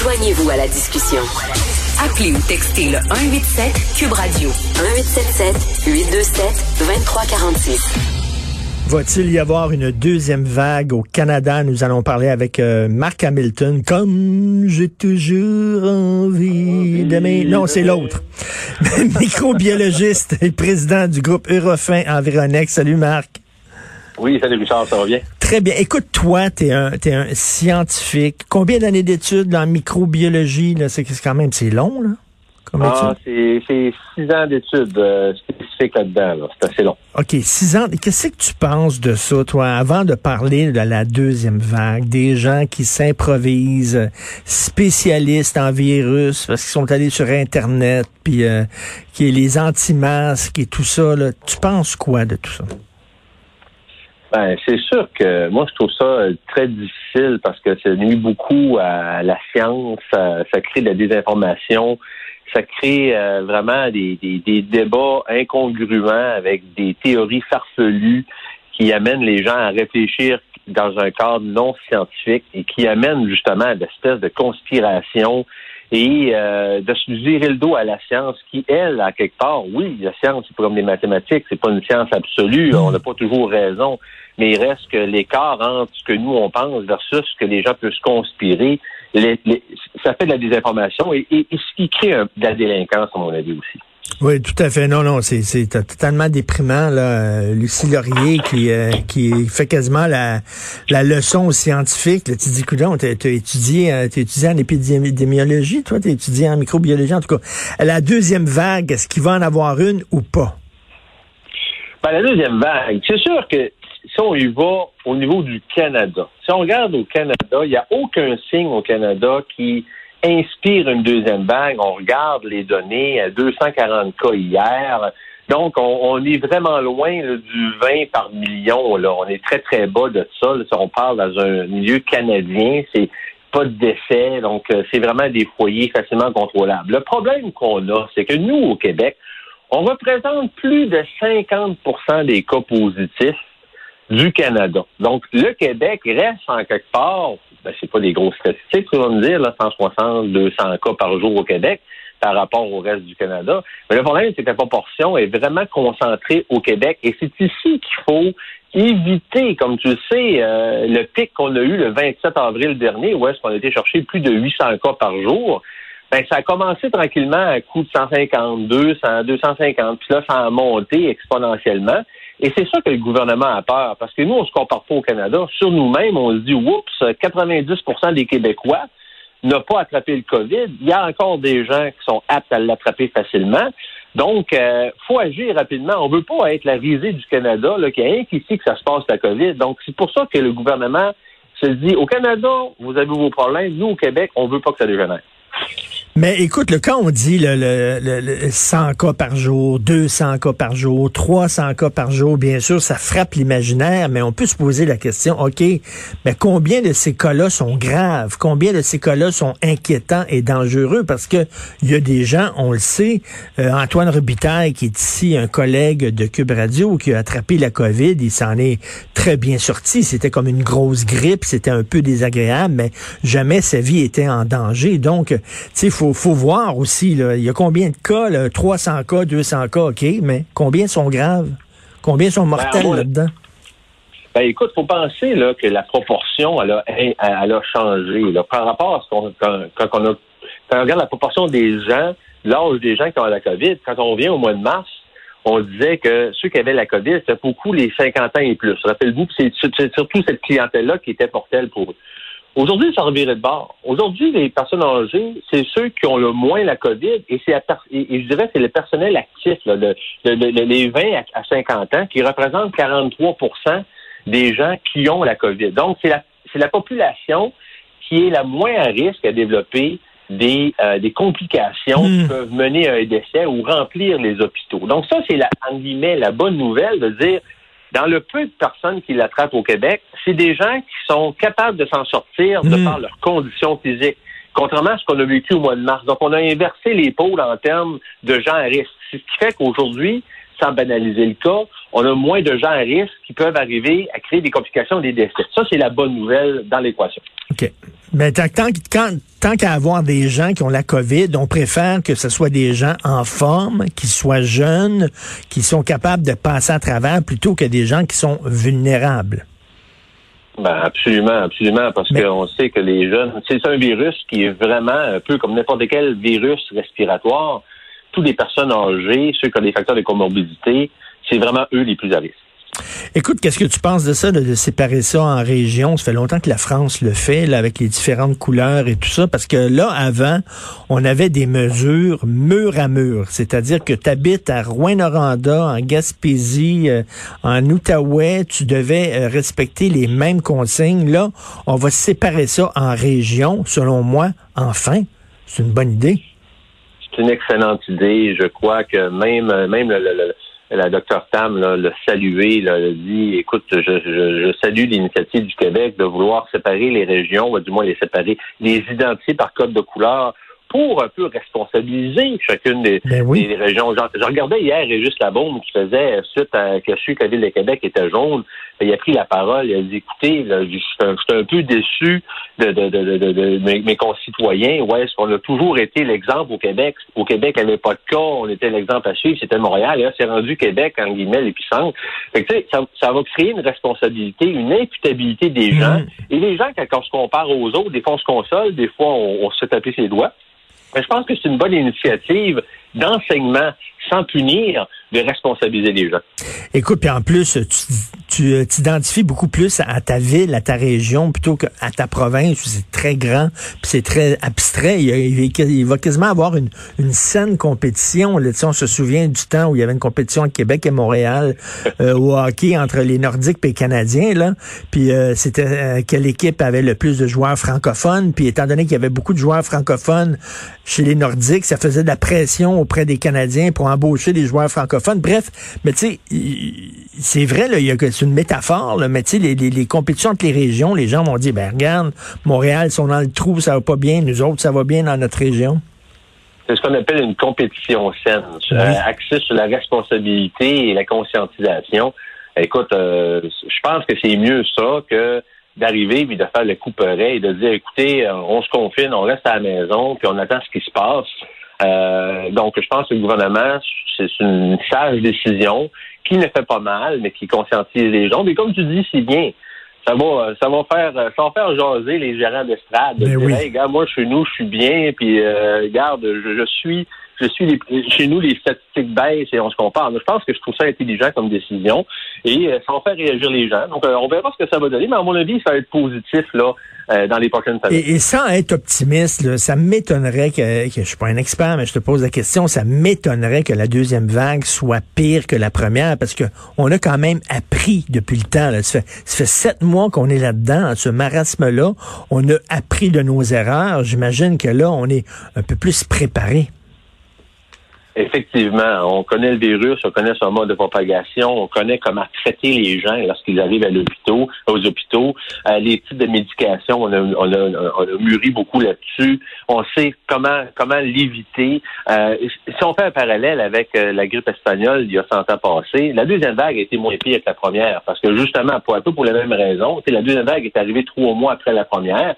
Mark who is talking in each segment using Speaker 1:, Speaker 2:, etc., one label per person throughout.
Speaker 1: Joignez-vous à la discussion. Appelez ou textez le 187 Cube Radio 1877 827 2346.
Speaker 2: Va-t-il y avoir une deuxième vague au Canada? Nous allons parler avec euh, Mark Hamilton. Comme j'ai toujours envie d'aimer. Non, c'est l'autre. Microbiologiste et président du groupe Eurofin Environex. Salut Marc.
Speaker 3: Oui, salut Richard, ça va bien?
Speaker 2: Très bien. Écoute, toi, tu es un, es un scientifique. Combien d'années d'études en microbiologie? C'est quand même, c'est long, là?
Speaker 3: ah, c'est six ans d'études euh, spécifiques là-dedans. C'est assez long.
Speaker 2: OK, six ans. Qu'est-ce que tu penses de ça, toi, avant de parler de la deuxième vague, des gens qui s'improvisent spécialistes en virus parce qu'ils sont allés sur Internet, puis euh, qui est les anti-masques et tout ça, là, tu penses quoi de tout ça?
Speaker 3: Ben, c'est sûr que moi, je trouve ça très difficile parce que ça nuit beaucoup à la science, ça, crée de la désinformation ça crée euh, vraiment des, débats incongruents avec des théories farfelues qui amènent les gens à réfléchir dans un cadre non scientifique et qui amènent justement à espèces de conspiration et euh, de se virer le dos à la science qui, elle, à quelque part, oui, la science, c'est comme les mathématiques, c'est pas une science absolue, on n'a pas toujours raison, mais il reste que l'écart entre ce que nous, on pense versus ce que les gens peuvent se conspirer, ça fait de la désinformation et, ce qui crée de la délinquance, à mon avis aussi.
Speaker 2: Oui, tout à fait. Non, non, c'est totalement déprimant. Là. Lucie Laurier qui, euh, qui fait quasiment la, la leçon aux scientifiques. tu dis, coudon, tu as, étudié, euh, étudié en épidémiologie, toi, tu as étudié en microbiologie, en tout cas. La deuxième vague, est-ce qu'il va en avoir une ou pas?
Speaker 3: Ben, la deuxième vague, c'est sûr que si on y va au niveau du Canada, si on regarde au Canada, il n'y a aucun signe au Canada qui inspire une deuxième vague. On regarde les données, 240 cas hier. Donc, on, est vraiment loin du 20 par million. On est très, très bas de ça. Si on parle dans un milieu canadien, c'est pas de décès. Donc, euh, c'est vraiment des foyers facilement contrôlables. Le problème qu'on a, c'est que nous, au Québec, on représente plus de 50% des cas positifs du Canada. Donc, le Québec reste en quelque part, ben, c'est pas des grosses statistiques, on va me dire, là, 160, 200 cas par jour au Québec par rapport au reste du Canada. Mais le problème, c'est que la proportion est vraiment concentrée au Québec et c'est ici qu'il faut éviter, comme tu le sais, euh, le pic qu'on a eu le 27 avril dernier, où est-ce qu'on a été chercher plus de 800 cas par jour. Ben, ça a commencé tranquillement à coût de 150, 200, 250, puis là, ça a monté exponentiellement. Et c'est ça que le gouvernement a peur, parce que nous, on se compare pas au Canada. Sur nous-mêmes, on se dit, oups, 90% des Québécois n'ont pas attrapé le COVID. Il y a encore des gens qui sont aptes à l'attraper facilement. Donc, euh, faut agir rapidement. On veut pas être la risée du Canada, là, qu'il y a que ça se passe la COVID. Donc, c'est pour ça que le gouvernement se dit, au Canada, vous avez vos problèmes. Nous, au Québec, on veut pas que ça dégénère.
Speaker 2: Mais écoute, le, quand on dit le, le, le, 100 cas par jour, 200 cas par jour, 300 cas par jour, bien sûr, ça frappe l'imaginaire, mais on peut se poser la question, OK, mais combien de ces cas-là sont graves? Combien de ces cas-là sont inquiétants et dangereux? Parce que il y a des gens, on le sait, euh, Antoine Robitaille, qui est ici un collègue de Cube Radio, qui a attrapé la COVID, il s'en est très bien sorti. C'était comme une grosse grippe, c'était un peu désagréable, mais jamais sa vie était en danger. Donc, sais, faut faut, voir aussi, là, il y a combien de cas, 300 cas, 200 cas, OK, mais combien sont graves? Combien sont ben, mortels là-dedans?
Speaker 3: Ben, écoute, faut penser là, que la proportion, elle a, elle a changé. par rapport à ce qu'on quand, on a, quand on regarde la proportion des gens, l'âge des gens qui ont la COVID, quand on vient au mois de mars, on disait que ceux qui avaient la COVID, c'était beaucoup les 50 ans et plus. Rappelez-vous que c'est surtout cette clientèle-là qui était portelle pour eux. Aujourd'hui, ça revirait de bord. Aujourd'hui, les personnes âgées, c'est ceux qui ont le moins la COVID et c'est et, je dirais c'est le personnel actif, là, les 20 à 50 ans, qui représentent 43% des gens qui ont la COVID. Donc, c'est la, population qui est la moins à risque à développer des, euh, des complications qui hmm. peuvent mener à un décès ou remplir les hôpitaux. Donc, ça, c'est la, en guillemets, la bonne nouvelle de dire dans le peu de personnes qui l'attrapent au Québec, c'est des gens qui sont capables de s'en sortir de hmm. par leurs conditions physiques, contrairement à ce qu'on a vécu au mois de mars. Donc, on a inversé les pôles en termes de gens à risque. Ce qui fait qu'aujourd'hui, sans banaliser le cas, on a moins de gens à risque qui peuvent arriver à créer des complications, des décès. Ça, c'est la bonne nouvelle dans l'équation.
Speaker 2: OK. Mais tant, tant qu'à avoir des gens qui ont la COVID, on préfère que ce soit des gens en forme, qui soient jeunes, qui sont capables de passer à travers, plutôt que des gens qui sont vulnérables.
Speaker 3: Ben absolument, absolument, parce qu'on sait que les jeunes, c'est un virus qui est vraiment un peu comme n'importe quel virus respiratoire. Toutes les personnes âgées, ceux qui ont des facteurs de comorbidité, c'est vraiment eux les plus à risque.
Speaker 2: Écoute, qu'est-ce que tu penses de ça, de, séparer ça en régions? Ça fait longtemps que la France le fait, là, avec les différentes couleurs et tout ça, parce que là, avant, on avait des mesures mur à mur, c'est-à-dire que tu habites à Rouen-Noranda, en Gaspésie, euh, en Outaouais, tu devais euh, respecter les mêmes consignes. Là, on va séparer ça en régions, selon moi, enfin. C'est une bonne idée.
Speaker 3: C'est une excellente idée. Je crois que même, même le la docteur Tam l'a salué, là, dit, écoute, je, je, salue l'initiative du Québec de vouloir séparer les régions, ou du moins les séparer, les identifier par code de couleur pour un peu responsabiliser chacune des, ben régions. je regardais hier Régis Labaume qui faisait, suite à que su que la ville de Québec était jaune, il a pris la parole, il a dit, écoutez, je, suis un, peu déçu de, de, de, de, mes, concitoyens. Ouais, est-ce qu'on a toujours été l'exemple au Québec? Au Québec, il n'y avait pas de cas, on était l'exemple à suivre, c'était Montréal, et là, c'est rendu Québec, en guillemets, l'épicentre. Fait que, ça, ça va créer une responsabilité, une imputabilité des mm. gens. Et les gens, quand on se compare aux autres, des fois on se console, des fois on, on se fait taper ses doigts. Mais je pense que c'est une bonne initiative d'enseignement sans punir, de responsabiliser les gens.
Speaker 2: Écoute, puis en plus, tu euh, t'identifies beaucoup plus à ta ville, à ta région, plutôt qu'à ta province, où c'est très grand, puis c'est très abstrait. Il, va quasiment avoir une, une saine compétition. Là, on se souvient du temps où il y avait une compétition à Québec et Montréal euh, au hockey entre les Nordiques et les Canadiens. Là. Puis euh, c'était quelle équipe avait le plus de joueurs francophones. Puis étant donné qu'il y avait beaucoup de joueurs francophones chez les Nordiques, ça faisait de la pression auprès des Canadiens pour embaucher des joueurs francophones. Bref, mais tu sais, c'est vrai, là, c'est une métaphore, là, mais tu sais, les, les, compétitions entre les régions, les gens vont dire, ben regarde, Montréal, sont dans le trou, ça va pas bien, nous autres, ça va bien dans notre région.
Speaker 3: C'est ce qu'on appelle une compétition saine, euh, axée sur la responsabilité et la conscientisation. Écoute, euh, je pense que c'est mieux ça que d'arriver et de faire le coup et de dire écoutez, euh, on se confine, on reste à la maison, puis on attend ce qui se passe. Euh, donc, je pense que le gouvernement, c'est une sage décision qui ne fait pas mal, mais qui conscientise les gens. Mais comme tu dis si bien, ça va, ça va faire, ça va faire jaser les gérants d'estrade. De dire, hey, gars, moi, chez nous, je suis bien, puis euh, je suis je suis chez nous, les statistiques baissent et on se compare. Je pense que je trouve ça intelligent comme décision et euh, ça va faire réagir les gens. Donc, euh, on verra ce que ça va donner, mais à mon avis, ça va être positif là euh, dans les prochaines
Speaker 2: semaines. Et, sans être optimiste, ça m'étonnerait que, que je suis pas un expert, mais je te pose la question, ça m'étonnerait que la deuxième vague soit pire que la première parce que on a quand même appris depuis le temps. Là. Ça fait sept mois qu'on est là-dedans, ce marasme-là. On a appris de nos erreurs. J'imagine que là, on est un peu plus préparé.
Speaker 3: Effectivement, on connaît le virus, on connaît son mode de propagation, on connaît comment traiter les gens lorsqu'ils arrivent à l'hôpital, aux hôpitaux, euh, les types de médication, on a, on a, on a mûri beaucoup là-dessus. On sait comment comment l'éviter. Euh, si on fait un parallèle avec euh, la grippe espagnole il y a 100 ans passé, la deuxième vague a été moins pire que la première parce que justement, pour un peu pour la même raison, la deuxième vague est arrivée trois mois après la première.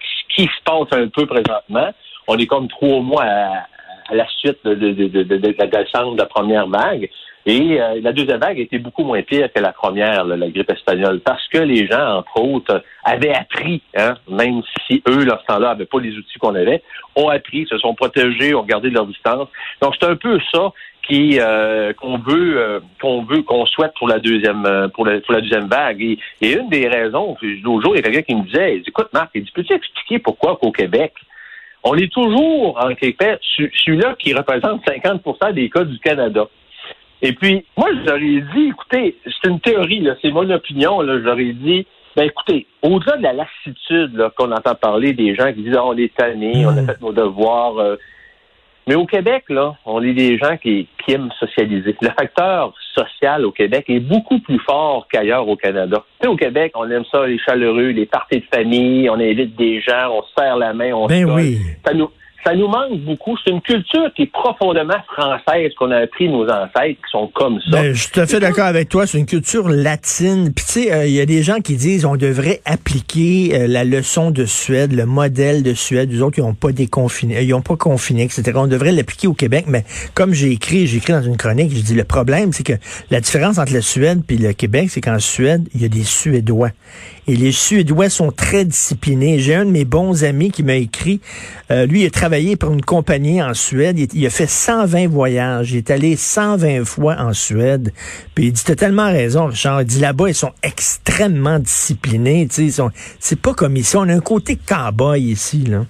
Speaker 3: Ce qui se passe un peu présentement, on est comme trois mois à à la suite de, de, de, de, la descente de la première vague. Et euh, la deuxième vague était beaucoup moins pire que la première, la grippe espagnole, parce que les gens, entre autres, avaient appris, hein, même si eux, leur temps-là, n'avaient pas les outils qu'on avait, ont appris, se sont protégés, ont gardé leur distance. Donc, c'est un peu ça qui euh, qu'on veut euh, qu'on veut qu'on souhaite pour la deuxième pour la, pour la deuxième vague et, et une des raisons l'autre jour il y a quelqu'un qui me disait écoute Marc il dit peux-tu expliquer pourquoi qu'au Québec on est toujours, en quelque part, celui-là qui représente 50% des cas du Canada. Et puis, moi, j'aurais dit, écoutez, c'est une théorie, c'est mon opinion, là, j'aurais dit, ben écoutez, au-delà de la lassitude qu'on entend parler des gens qui disent ah, on est tannés, on a mm. fait nos devoirs, euh, mais au Québec, là, on est des gens qui, aiment socialiser. Le facteur social au Québec est beaucoup plus fort qu'ailleurs au Canada. Tu sais, au Québec, on aime ça, les chaleureux, les parties de famille, on invite des gens, on se serre la main, on
Speaker 2: ben oui.
Speaker 3: Ça nous, ça nous manque beaucoup. C'est une culture qui est profondément française, qu'on a appris nos ancêtres qui sont comme ça.
Speaker 2: Ben, je suis tout à fait d'accord avec toi. C'est une culture latine. Puis tu sais, euh, il y a des gens qui disent on devrait appliquer euh, la leçon de Suède, le modèle de Suède. Les autres, ils n'ont pas déconfiné, ils ont pas confiné, etc. On devrait l'appliquer au Québec. Mais comme j'ai écrit, j'ai écrit dans une chronique, je dis le problème, c'est que la différence entre la Suède et le Québec, c'est qu'en Suède, il y a des Suédois. Et les Suédois sont très disciplinés. J'ai un de mes bons amis qui m'a écrit, euh, lui, il a travaillé pour une compagnie en Suède. Il, a fait 120 voyages. Il est allé 120 fois en Suède. Puis il dit, t'as tellement raison, Richard. Il dit, là-bas, ils sont extrêmement disciplinés. Ils sont, c'est pas comme ici. On a un côté cowboy ici, là.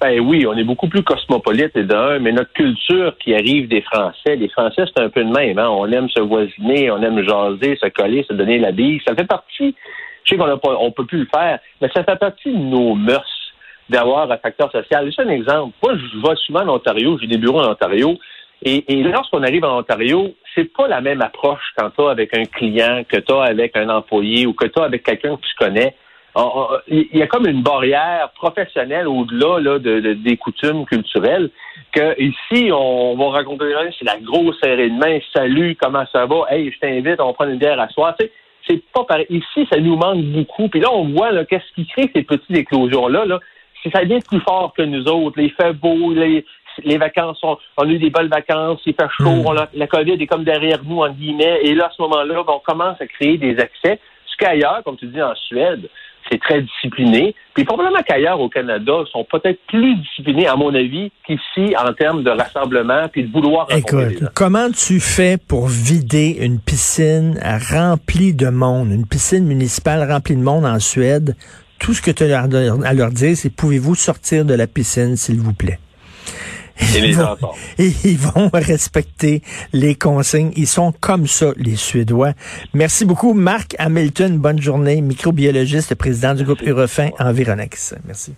Speaker 3: Ben oui, on est beaucoup plus cosmopolite et d'un, mais notre culture qui arrive des Français, les Français, c'est un peu de même. Hein? On aime se voisiner, on aime jaser, se coller, se donner la bille. Ça fait partie je sais qu'on ne peut plus le faire, mais ça fait partie de nos mœurs d'avoir un facteur social. Juste un exemple. Moi, je vais souvent en Ontario, j'ai des bureaux en Ontario, et, lorsqu'on arrive en Ontario, c'est pas la même approche quand tu avec un client, que tu avec un employé ou que tu avec quelqu'un que tu connais. Il y a comme une barrière professionnelle au-delà de, des coutumes culturelles que ici, on va raconter c'est la grosse serrée de main, salut, comment ça va, hey, je t'invite, on prend une bière à soir c'est pas pareil. Ici, ça nous manque beaucoup. Puis là, on voit qu'est-ce qui crée ces petites éclosions-là. Là, ça devient plus fort que nous autres. Il fait beau, les, vacances, on, on, a eu des bonnes vacances, il fait chaud, hmm. la COVID est comme derrière nous, en guillemets. Et là, à ce moment-là, on commence à créer des accès. Ce qu'ailleurs, comme tu dis en Suède, c'est très discipliné. Puis probablement qu'ailleurs au Canada, ils sont peut-être plus disciplinés, à mon avis, qu'ici en termes de rassemblement puis de vouloir
Speaker 2: Écoute, comment tu fais pour vider une piscine remplie de monde, une piscine municipale remplie de monde en Suède? Tout ce que tu as à leur dire, c'est pouvez-vous sortir de la piscine, s'il vous plaît?
Speaker 3: Et les
Speaker 2: Et ils vont respecter les consignes. Ils sont comme ça, les Suédois. Merci beaucoup, Marc Hamilton. Bonne journée. Microbiologiste, président du groupe Eurofin Environex. Merci.